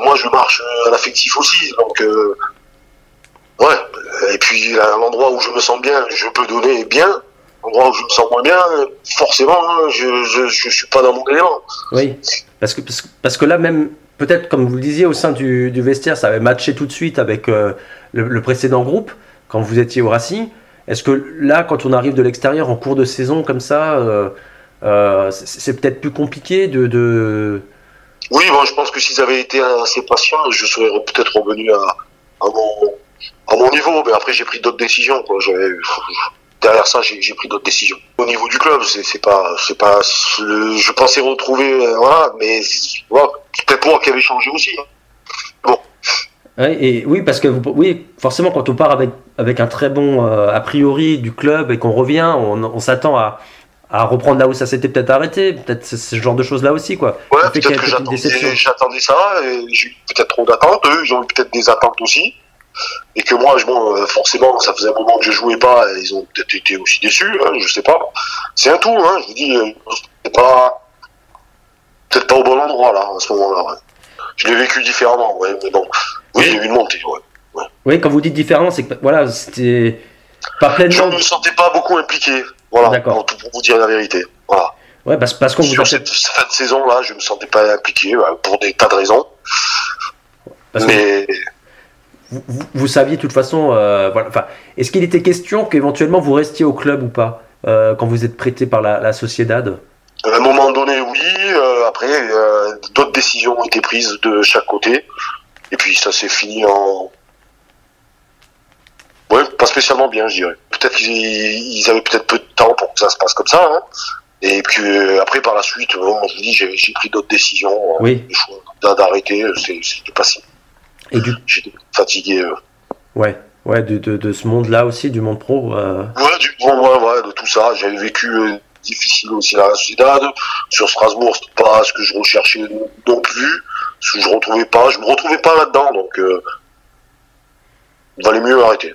Moi, je marche à l'affectif aussi, donc euh, ouais. Et puis, à l'endroit où je me sens bien, je peux donner bien. L'endroit où je me sens moins bien, forcément, hein, je, je, je suis pas dans mon élément. Oui, parce que, parce, que- là même, peut-être comme vous le disiez, au sein du, du vestiaire, ça avait matché tout de suite avec euh, le, précédent groupe, quand vous étiez au Racing. Est-ce que là, quand on arrive de l'extérieur en cours de saison comme ça, euh, euh, c'est peut-être plus compliqué de... de... Oui, bon, je pense que s'ils avaient été assez patients, je serais peut-être revenu à, à, mon, à mon niveau. Mais après, j'ai pris d'autres décisions. Quoi. Derrière ça, j'ai pris d'autres décisions. Au niveau du club, c'est pas, c'est pas. Je pensais retrouver, euh, voilà, mais voilà, peut-être moi qui avait changé aussi. hein. Ouais, et oui, parce que oui, forcément, quand on part avec, avec un très bon euh, a priori du club et qu'on revient, on, on s'attend à, à reprendre là où ça s'était peut-être arrêté. Peut-être ce genre de choses là aussi, quoi. Ouais, peut-être que j'attendais, j'attendais ça, et j'ai eu peut-être trop d'attentes. Eux, ils ont eu peut-être des attentes aussi. Et que moi, je, bon, euh, forcément, ça faisait un moment que je jouais pas, et ils ont peut-être été aussi déçus, hein, je sais pas. C'est un tout, hein, je vous dis, euh, c'est pas, peut-être pas au bon endroit, là, à ce moment-là, ouais. Je l'ai vécu différemment, ouais, mais bon. Oui, a eu une montée, ouais. Oui, quand vous dites différent, c'est que voilà, c'était pas Je pleinement. ne me sentais pas beaucoup impliqué, voilà, pour, pour vous dire la vérité. Voilà. Ouais, parce, parce qu'on Sur cette fin de saison-là, je me sentais pas impliqué, ouais, pour des tas de raisons. parce que Mais vous, vous- vous saviez de toute façon. euh, voilà, enfin, est-ce qu'il était question qu'éventuellement vous restiez au club ou pas euh, quand vous êtes prêté par la, la Sociedad? À un moment donné, oui. euh, après, d'autres décisions ont été prises de chaque côté. Et puis ça s'est fini en... Ouais, pas spécialement bien, je dirais. Peut-être qu'ils ils avaient peut-être peu de temps pour que ça se passe comme ça. Hein. Et puis euh, après, par la suite, bon, je vous dis, j'ai pris d'autres décisions. euh, Oui. des choix d'a- D'arrêter, c'est- c'était pas si... Et du J'étais fatigué. euh. ouais, ouais, de, de, de ce monde-là aussi, du monde pro. euh, Ouais, du, bon, ouais, ouais, de tout ça. J'avais vécu euh, difficile aussi la Sociedad. Sur Strasbourg, c'était pas ce que je recherchais non plus. Ce que je retrouvais pas. Je me retrouvais pas là-dedans, donc euh, il valait mieux arrêter.